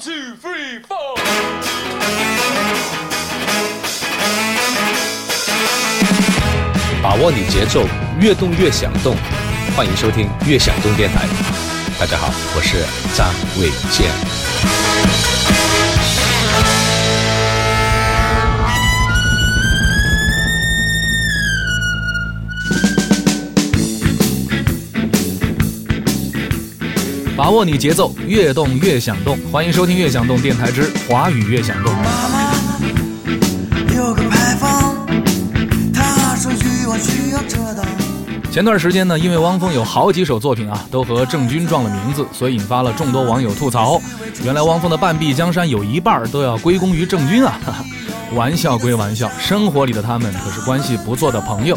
two, three, four. 把握你节奏，越动越想动。欢迎收听《越想动电台》。大家好，我是张卫健。把握你节奏，越动越想动。欢迎收听《越想动电台之华语越想动》。妈妈有个牌坊，他说欲望需要遮挡。前段时间呢，因为汪峰有好几首作品啊，都和郑钧撞了名字，所以引发了众多网友吐槽。原来汪峰的半壁江山有一半都要归功于郑钧啊！哈哈，玩笑归玩笑，生活里的他们可是关系不错的朋友。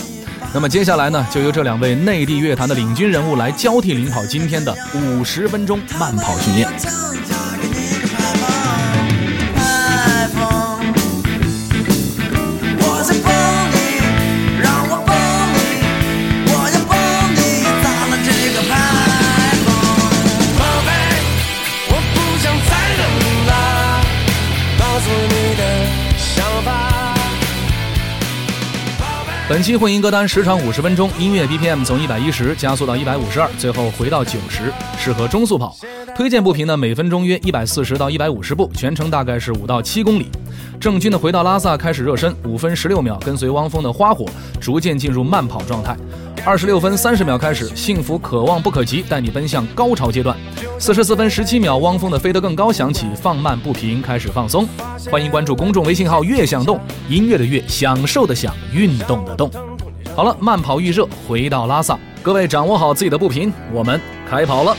那么接下来呢，就由这两位内地乐坛的领军人物来交替领跑今天的五十分钟慢跑训练。本期混音歌单时长五十分钟，音乐 BPM 从一百一十加速到一百五十二，最后回到九十，适合中速跑。推荐步频呢，每分钟约一百四十到一百五十步，全程大概是五到七公里。郑钧的《回到拉萨》开始热身，五分十六秒，跟随汪峰的《花火》逐渐进入慢跑状态。二十六分三十秒开始，《幸福可望不可及》带你奔向高潮阶段。四十四分十七秒，汪峰的《飞得更高》响起，放慢步频，开始放松。欢迎关注公众微信号“悦享动”，音乐的乐，享受的享，运动的动。好了，慢跑预热，回到拉萨，各位掌握好自己的步频，我们开跑了。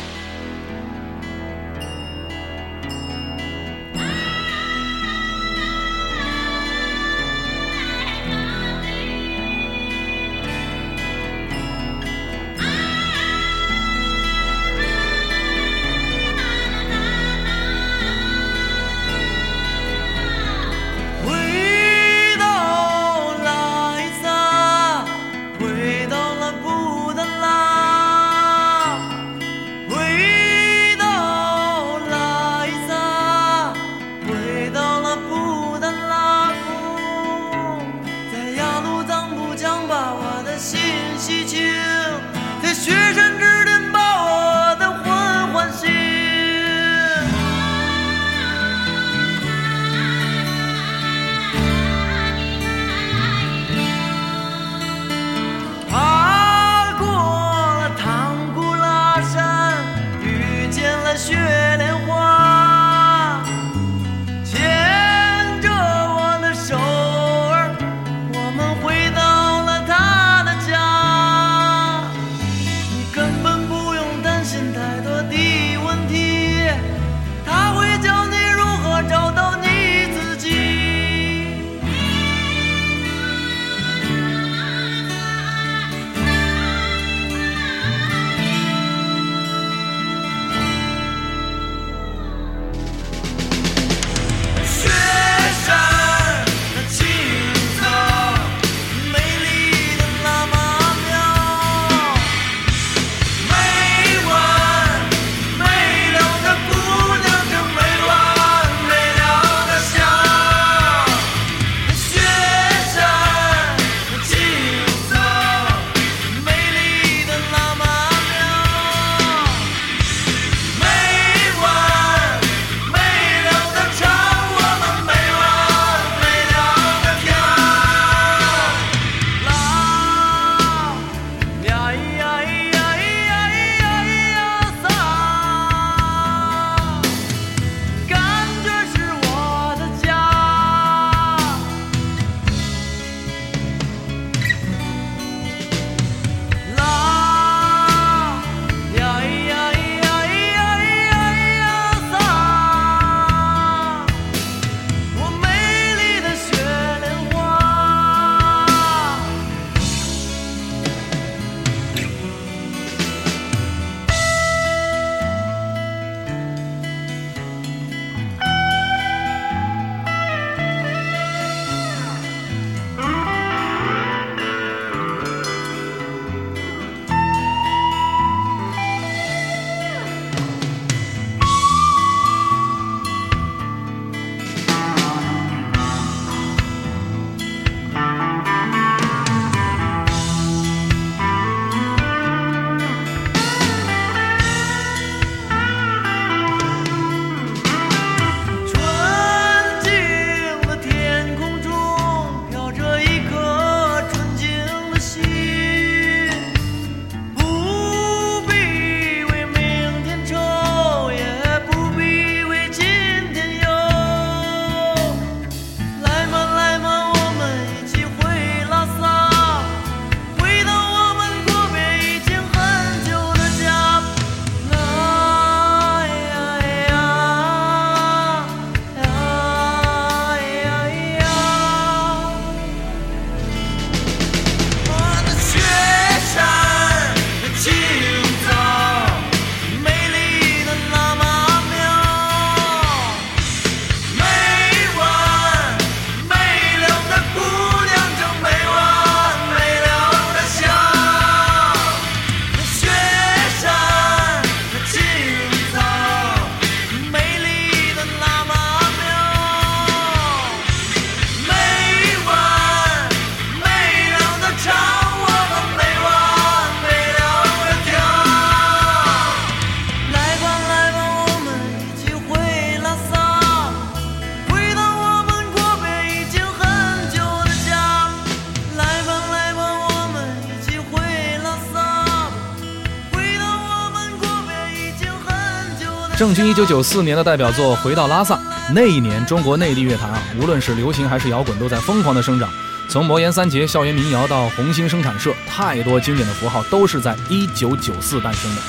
郑钧一九九四年的代表作《回到拉萨》，那一年中国内地乐坛啊，无论是流行还是摇滚，都在疯狂的生长。从魔岩三杰、校园民谣到红星生产社，太多经典的符号都是在一九九四诞生的。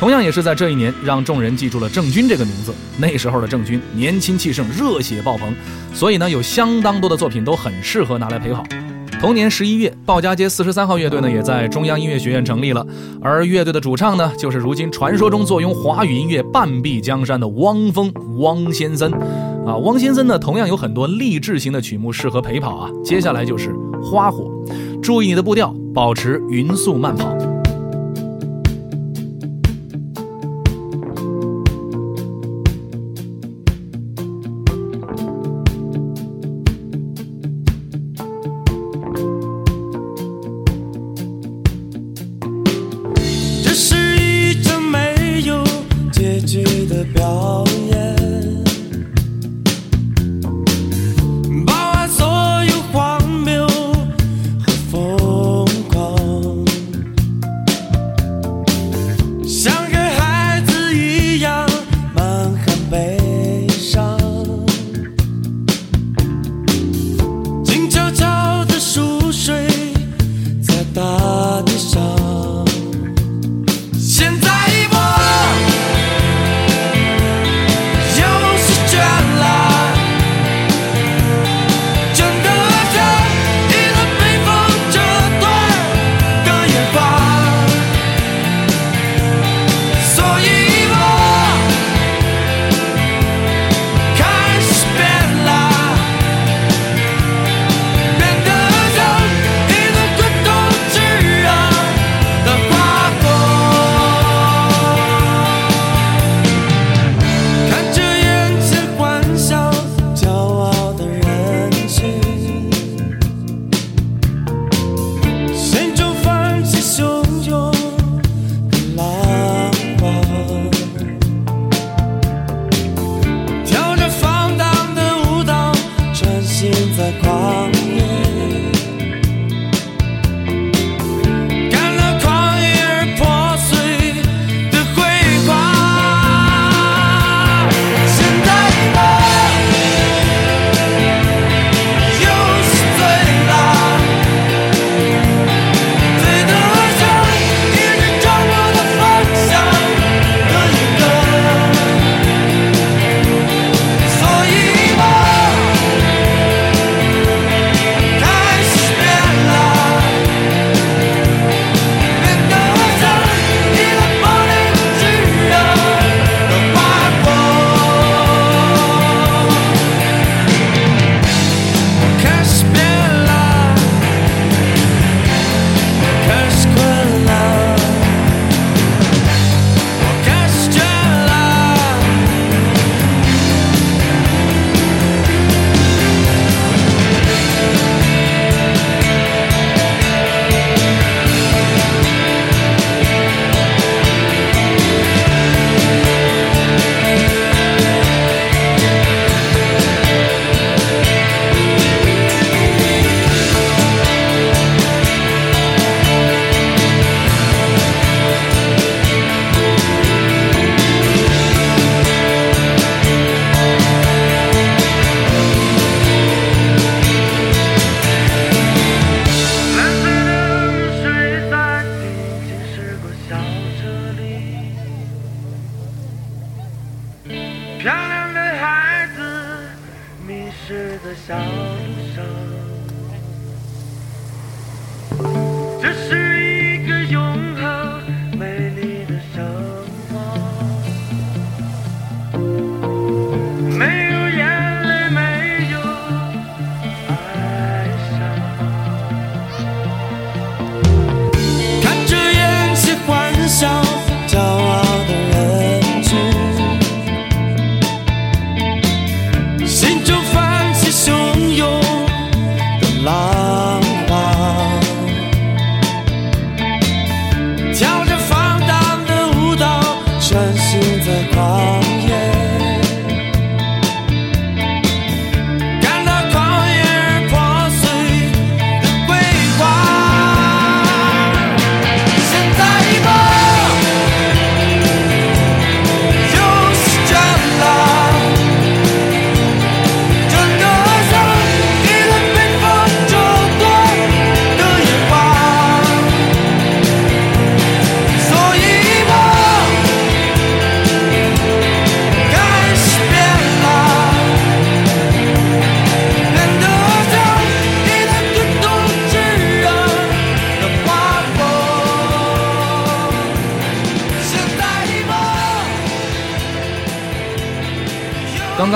同样也是在这一年，让众人记住了郑钧这个名字。那时候的郑钧年轻气盛，热血爆棚，所以呢，有相当多的作品都很适合拿来陪跑。同年十一月，鲍家街四十三号乐队呢也在中央音乐学院成立了，而乐队的主唱呢就是如今传说中坐拥华语音乐半壁江山的汪峰汪先森。啊，汪先森呢同样有很多励志型的曲目适合陪跑啊。接下来就是《花火》，注意你的步调，保持匀速慢跑。在大地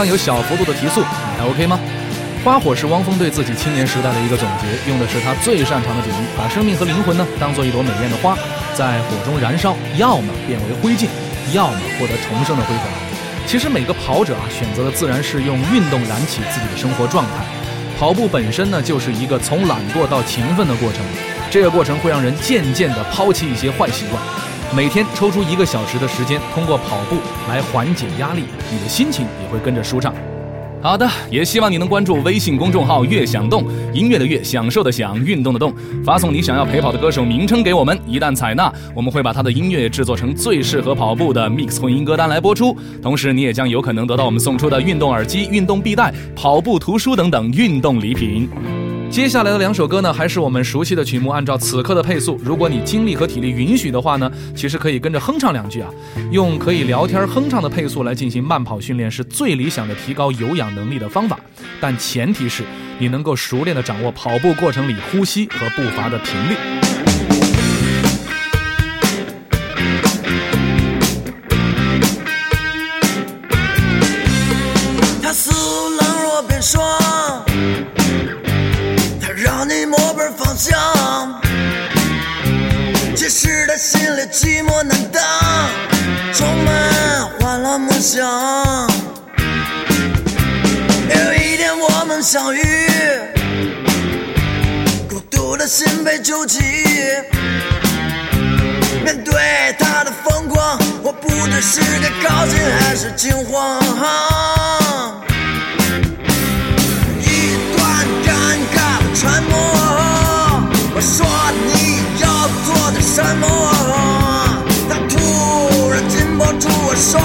有小幅度的提速，你还 OK 吗？花火是汪峰对自己青年时代的一个总结，用的是他最擅长的比喻，把生命和灵魂呢当做一朵美艳的花，在火中燃烧，要么变为灰烬，要么获得重生的辉煌。其实每个跑者啊，选择的自然是用运动燃起自己的生活状态。跑步本身呢，就是一个从懒惰到勤奋的过程，这个过程会让人渐渐地抛弃一些坏习惯。每天抽出一个小时的时间，通过跑步来缓解压力，你的心情也会跟着舒畅。好的，也希望你能关注微信公众号“悦享动”，音乐的悦，享受的享，运动的动，发送你想要陪跑的歌手名称给我们，一旦采纳，我们会把他的音乐制作成最适合跑步的 mix 混音歌单来播出。同时，你也将有可能得到我们送出的运动耳机、运动臂带、跑步图书等等运动礼品。接下来的两首歌呢，还是我们熟悉的曲目。按照此刻的配速，如果你精力和体力允许的话呢，其实可以跟着哼唱两句啊。用可以聊天哼唱的配速来进行慢跑训练，是最理想的提高有氧能力的方法。但前提是你能够熟练的掌握跑步过程里呼吸和步伐的频率。寂寞难当，充满欢乐梦想。有一天我们相遇，孤独的心被救起。面对他的疯狂，我不知是该高兴还是惊慌。说，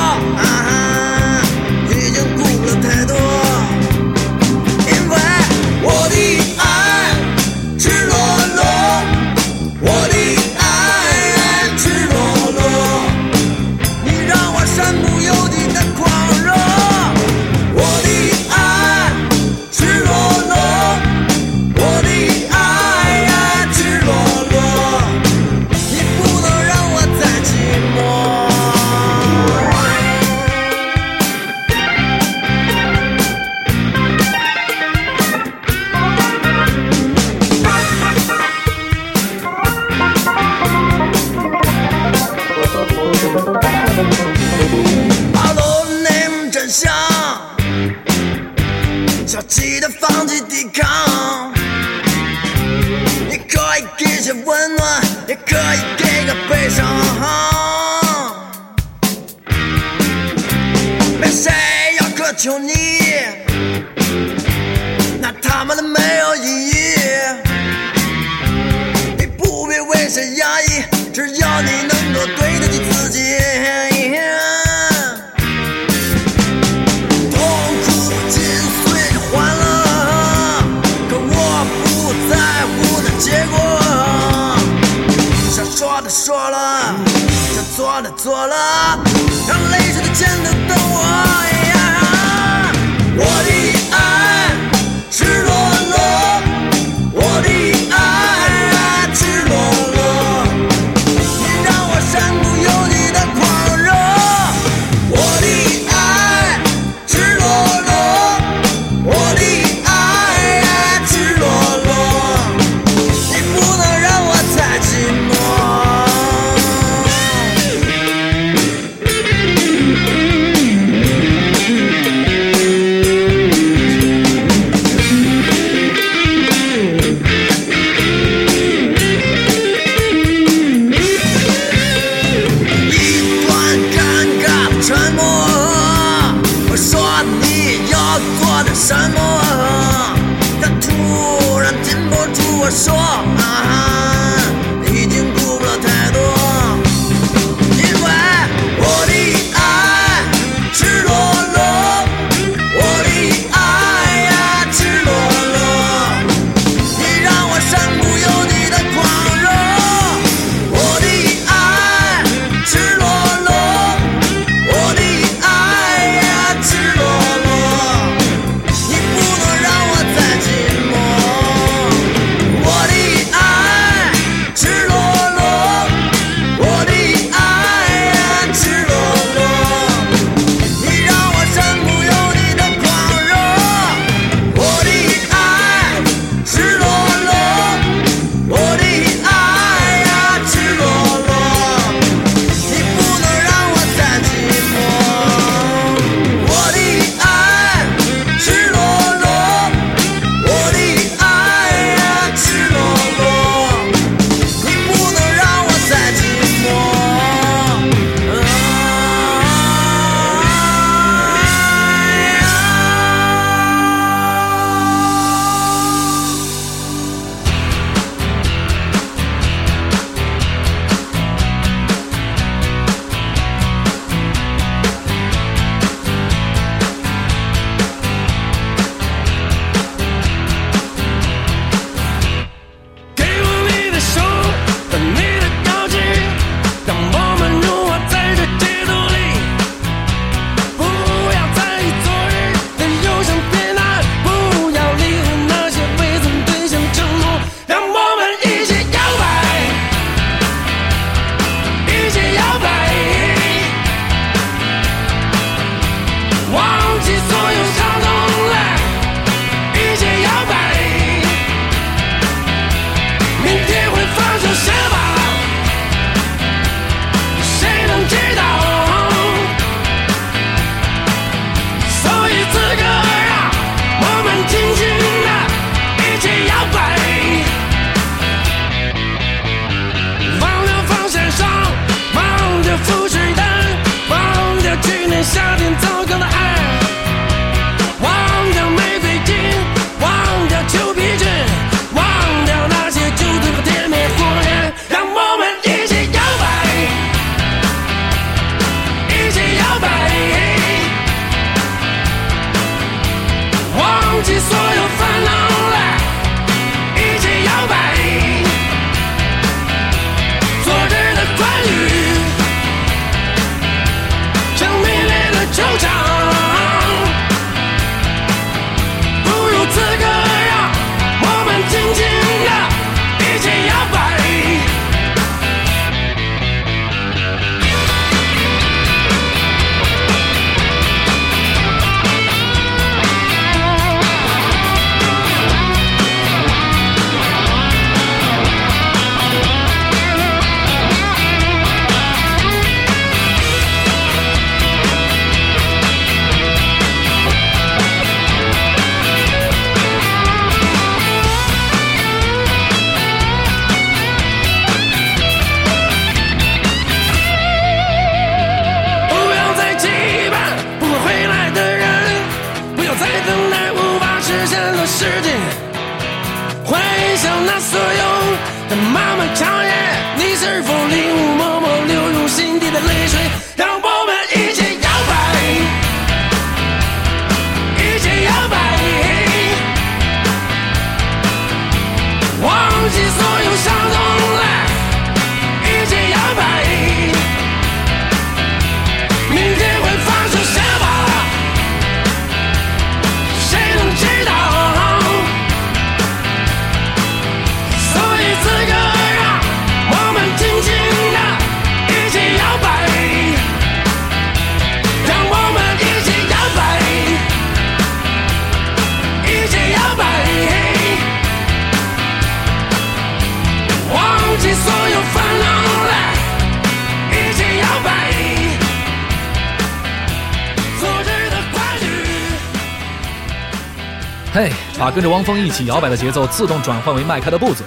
嘿，把跟着汪峰一起摇摆的节奏自动转换为迈开的步子。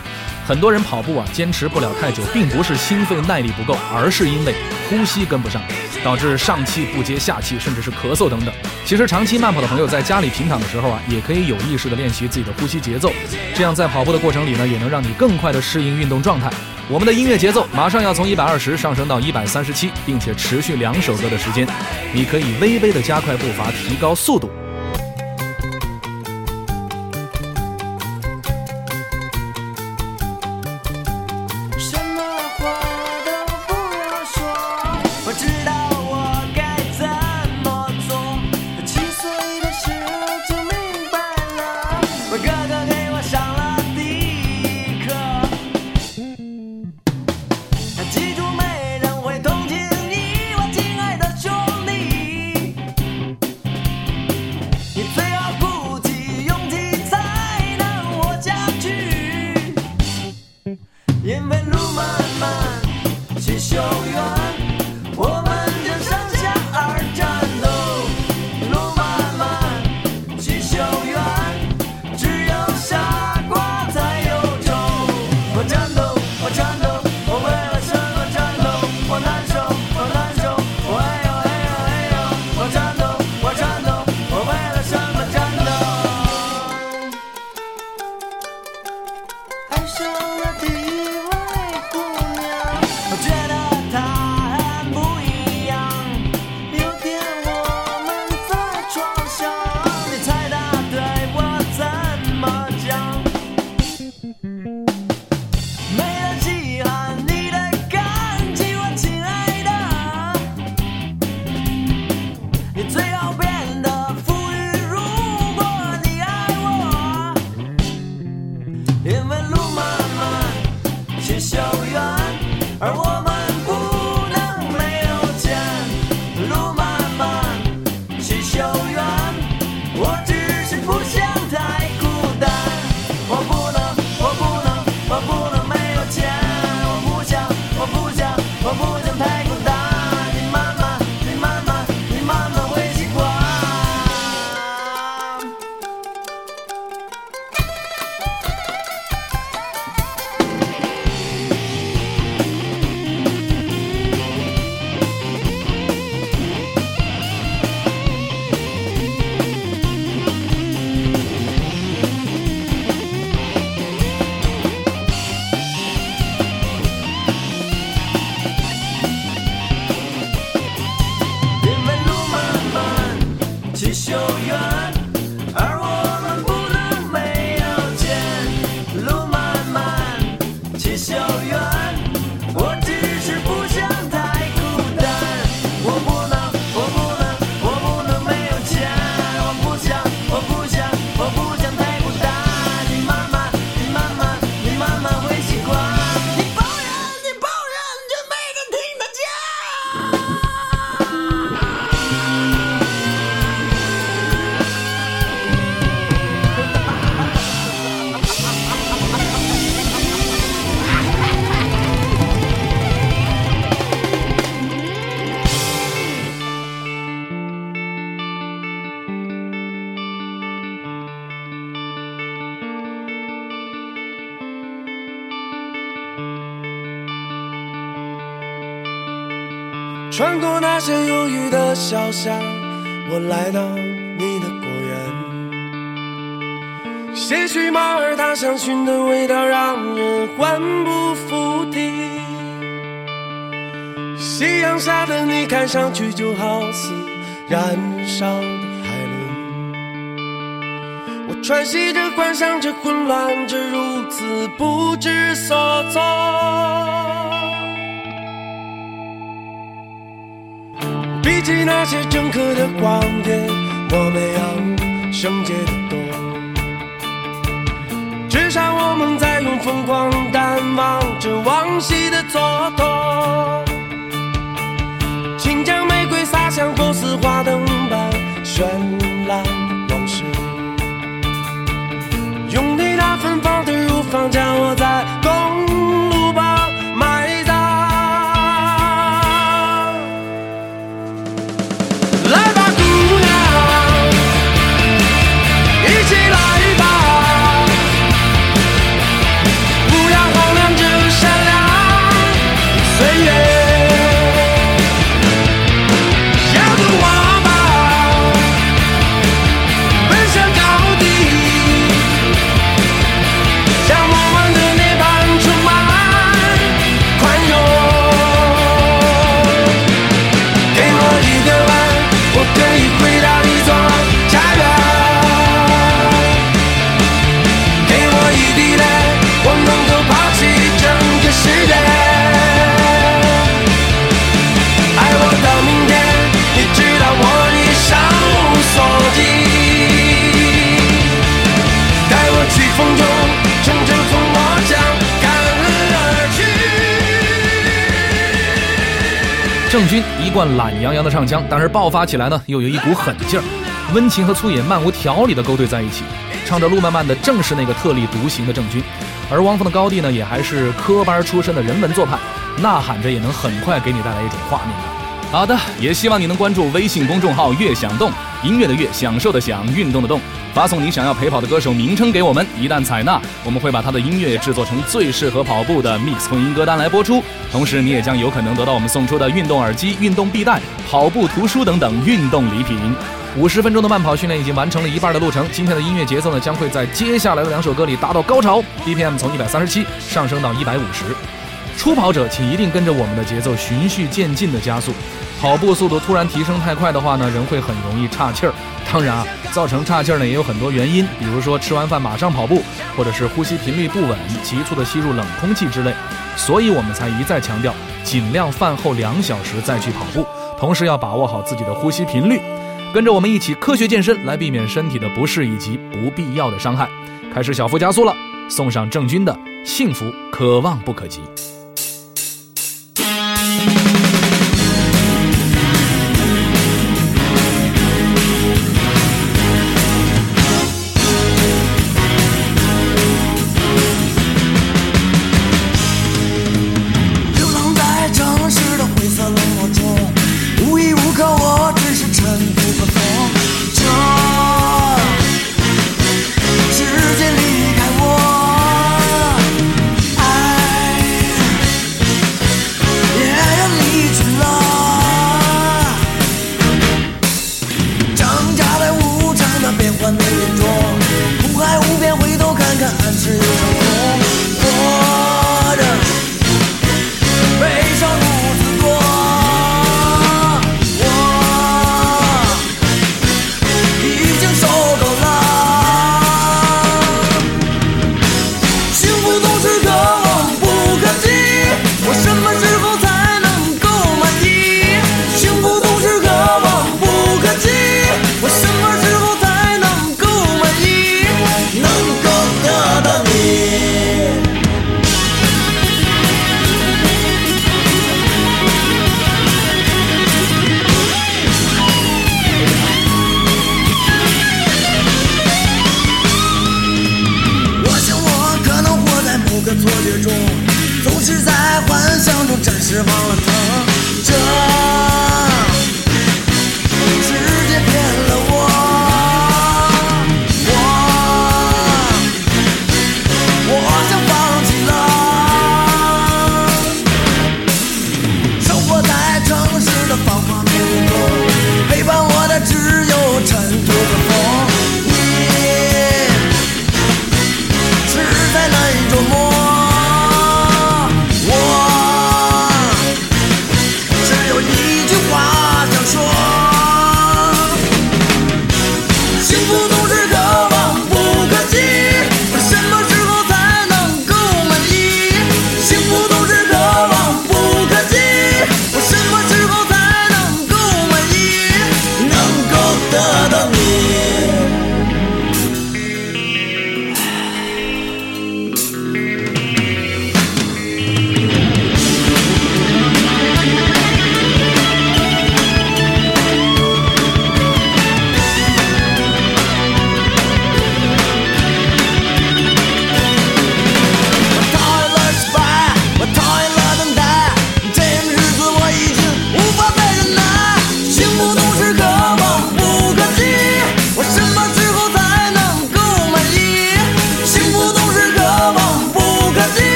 很多人跑步啊，坚持不了太久，并不是心肺耐力不够，而是因为呼吸跟不上，导致上气不接下气，甚至是咳嗽等等。其实长期慢跑的朋友在家里平躺的时候啊，也可以有意识的练习自己的呼吸节奏，这样在跑步的过程里呢，也能让你更快的适应运动状态。我们的音乐节奏马上要从一百二十上升到一百三十七，并且持续两首歌的时间，你可以微微的加快步伐，提高速度。穿过那些忧郁的小巷，我来到你的果园。些许马耳他香薰的味道让人魂不附体。夕阳下的你看上去就好似燃烧的海伦。我喘息着，幻想着，混乱着，如此不知所措。比起那些政客的光点，我们要圣洁的多。至少我们在用疯狂淡忘着往昔的蹉跎。请将玫瑰洒向构思花灯般绚烂一贯懒洋洋的唱腔，但是爆发起来呢，又有一股狠劲儿，温情和粗野漫无条理的勾兑在一起。唱着路漫漫的正是那个特立独行的郑钧，而汪峰的高地呢，也还是科班出身的人文做派，呐喊着也能很快给你带来一种画面感。好的，也希望你能关注微信公众号“悦享动”，音乐的乐，享受的享，运动的动，发送你想要陪跑的歌手名称给我们，一旦采纳，我们会把他的音乐制作成最适合跑步的 mix 混音歌单来播出。同时，你也将有可能得到我们送出的运动耳机、运动臂带、跑步图书等等运动礼品。五十分钟的慢跑训练已经完成了一半的路程，今天的音乐节奏呢将会在接下来的两首歌里达到高潮，BPM 从一百三十七上升到一百五十。初跑者请一定跟着我们的节奏循序渐进的加速。跑步速度突然提升太快的话呢，人会很容易岔气儿。当然啊，造成岔气儿呢也有很多原因，比如说吃完饭马上跑步，或者是呼吸频率不稳、急促的吸入冷空气之类。所以我们才一再强调，尽量饭后两小时再去跑步，同时要把握好自己的呼吸频率。跟着我们一起科学健身，来避免身体的不适以及不必要的伤害。开始小幅加速了，送上郑钧的《幸福可望不可及》。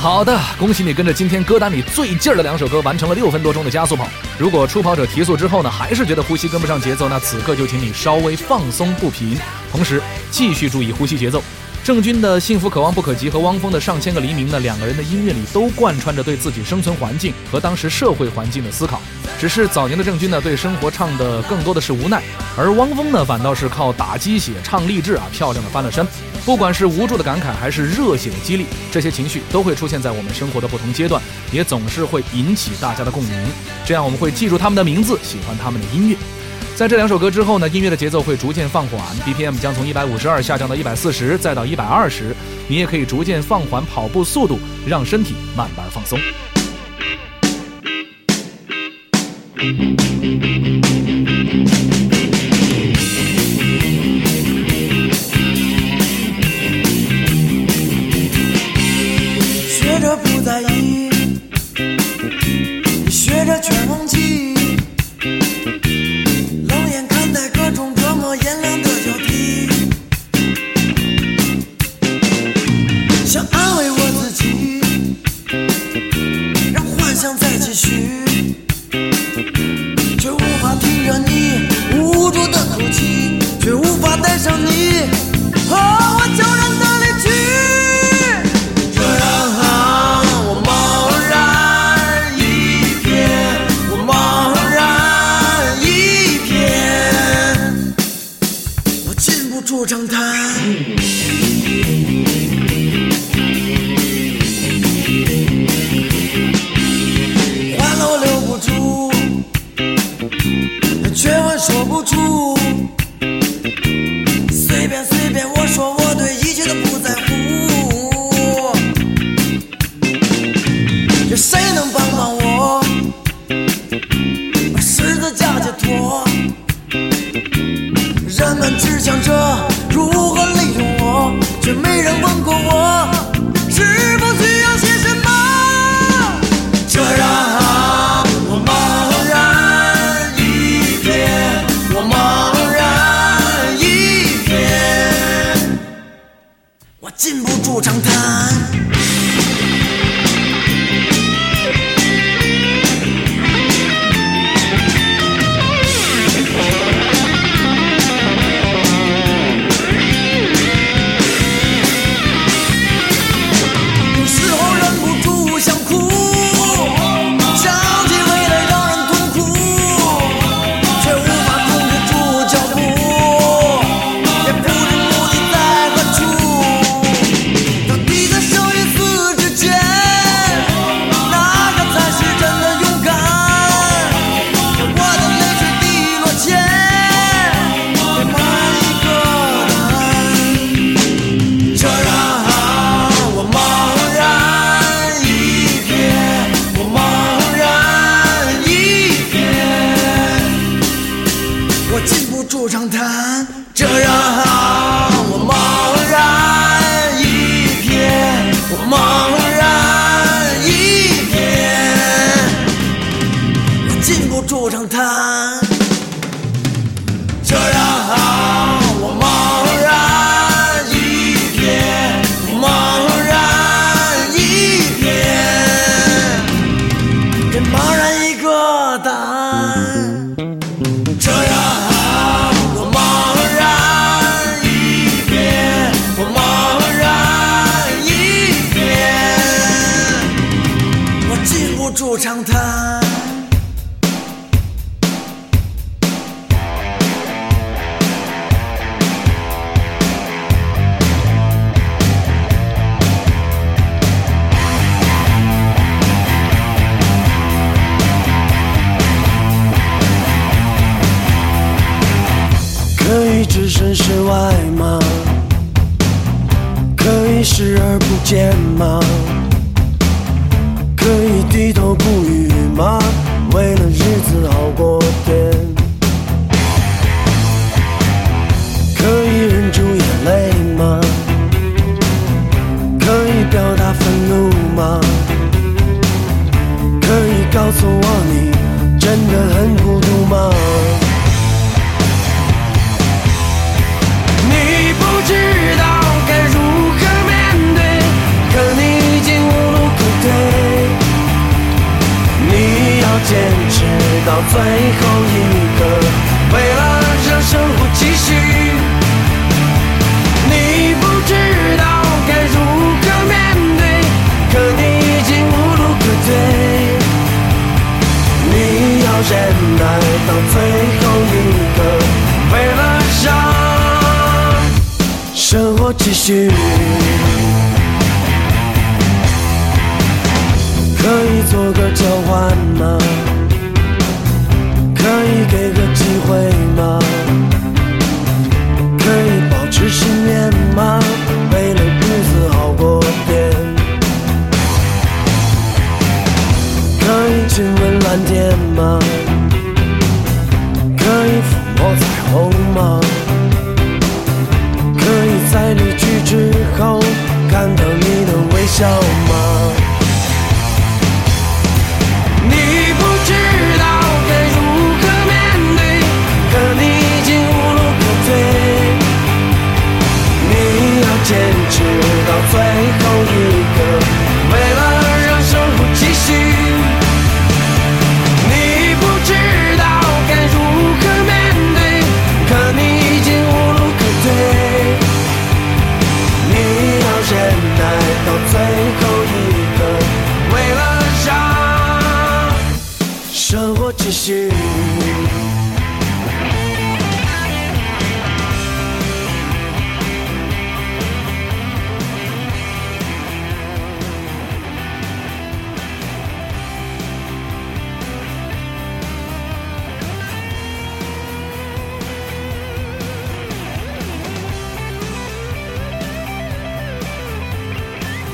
好的，恭喜你跟着今天歌单里最劲儿的两首歌完成了六分多钟的加速跑。如果初跑者提速之后呢，还是觉得呼吸跟不上节奏，那此刻就请你稍微放松步频，同时继续注意呼吸节奏。郑钧的《幸福可望不可及》和汪峰的《上千个黎明》呢，两个人的音乐里都贯穿着对自己生存环境和当时社会环境的思考。只是早年的郑钧呢，对生活唱的更多的是无奈，而汪峰呢，反倒是靠打鸡血唱励志啊，漂亮的翻了身。不管是无助的感慨，还是热血的激励，这些情绪都会出现在我们生活的不同阶段，也总是会引起大家的共鸣。这样我们会记住他们的名字，喜欢他们的音乐。在这两首歌之后呢，音乐的节奏会逐渐放缓，BPM 将从一百五十二下降到一百四十，再到一百二十。你也可以逐渐放缓跑步速度，让身体慢慢放松。学着不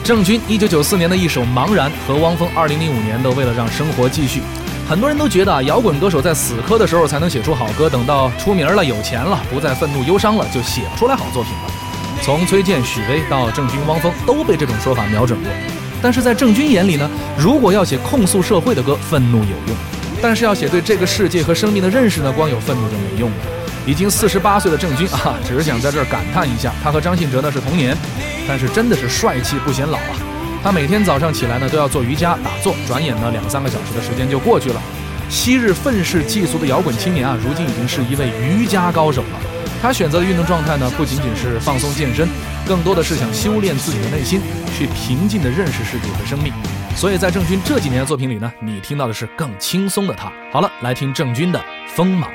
郑钧一九九四年的一首《茫然》和汪峰二零零五年的《为了让生活继续》，很多人都觉得啊，摇滚歌手在死磕的时候才能写出好歌，等到出名了、有钱了，不再愤怒忧伤了，就写不出来好作品了。从崔健、许巍到郑钧、汪峰，都被这种说法瞄准过。但是在郑钧眼里呢，如果要写控诉社会的歌，愤怒有用；但是要写对这个世界和生命的认识呢，光有愤怒就没用了。已经四十八岁的郑钧啊，只是想在这儿感叹一下，他和张信哲呢是同年，但是真的是帅气不显老啊。他每天早上起来呢都要做瑜伽打坐，转眼呢两三个小时的时间就过去了。昔日愤世嫉俗的摇滚青年啊，如今已经是一位瑜伽高手了。他选择的运动状态呢，不仅仅是放松健身，更多的是想修炼自己的内心，去平静地认识世界和生命。所以在郑钧这几年的作品里呢，你听到的是更轻松的他。好了，来听郑钧的《锋芒》。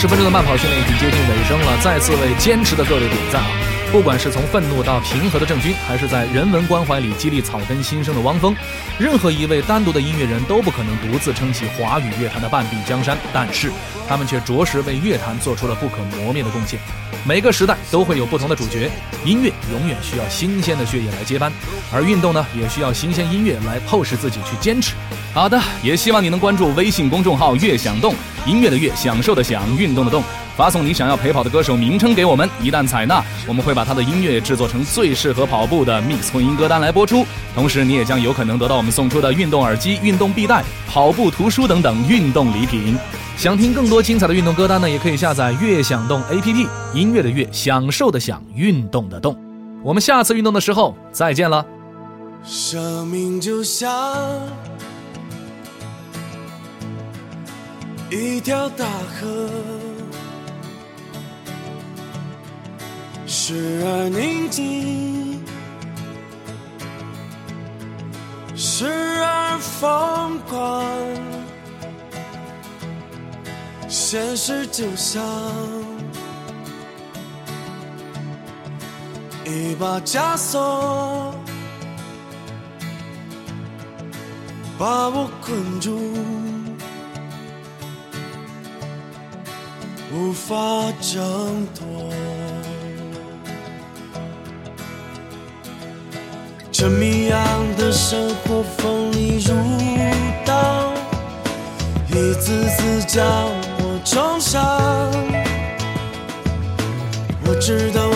十分钟的慢跑训练已经接近尾声了，再次为坚持的各位点赞啊！不管是从愤怒到平和的郑钧，还是在人文关怀里激励草根新生的汪峰，任何一位单独的音乐人都不可能独自撑起华语乐坛的半壁江山，但是他们却着实为乐坛做出了不可磨灭的贡献。每个时代都会有不同的主角，音乐永远需要新鲜的血液来接班，而运动呢，也需要新鲜音乐来迫使自己去坚持。好的，也希望你能关注微信公众号“乐享动”，音乐的乐，享受的享，运动的动。发送你想要陪跑的歌手名称给我们，一旦采纳，我们会把他的音乐制作成最适合跑步的 mix 混音歌单来播出。同时，你也将有可能得到我们送出的运动耳机、运动臂带、跑步图书等等运动礼品。想听更多精彩的运动歌单呢，也可以下载乐享动 APP，音乐的乐，享受的享，运动的动。我们下次运动的时候再见了。生命就像一条大河，时而宁静，时而疯狂。现实就像一把枷锁。把我困住，无法挣脱。这谜样的生活锋利如刀，一次次将我重伤。我知道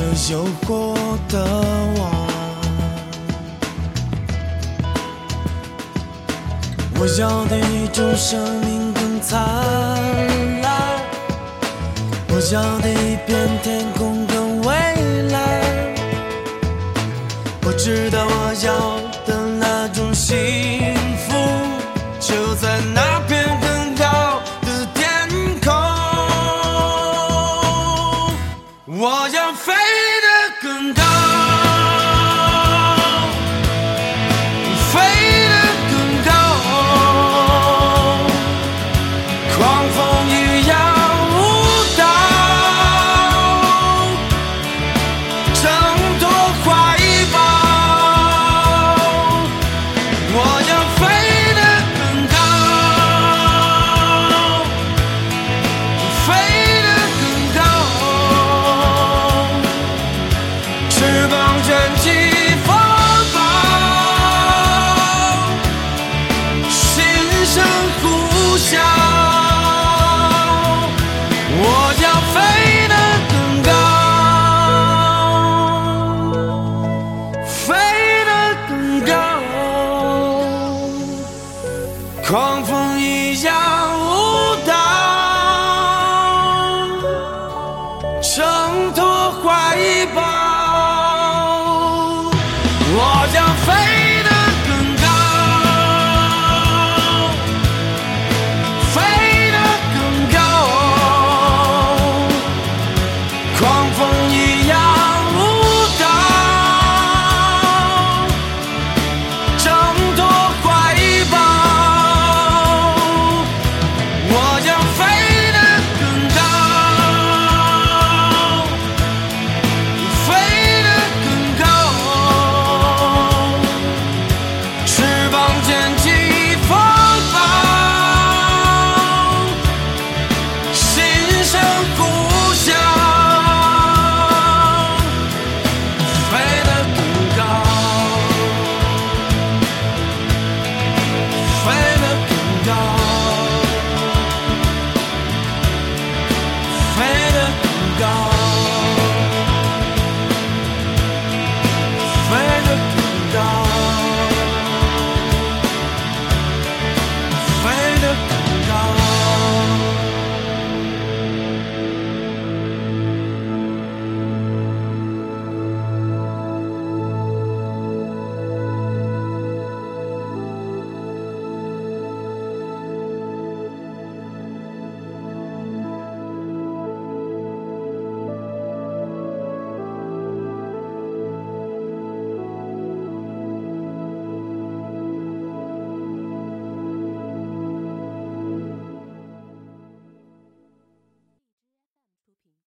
这有过的我。我要的一种生命更灿烂，我要的一片天空更蔚蓝。我知道我要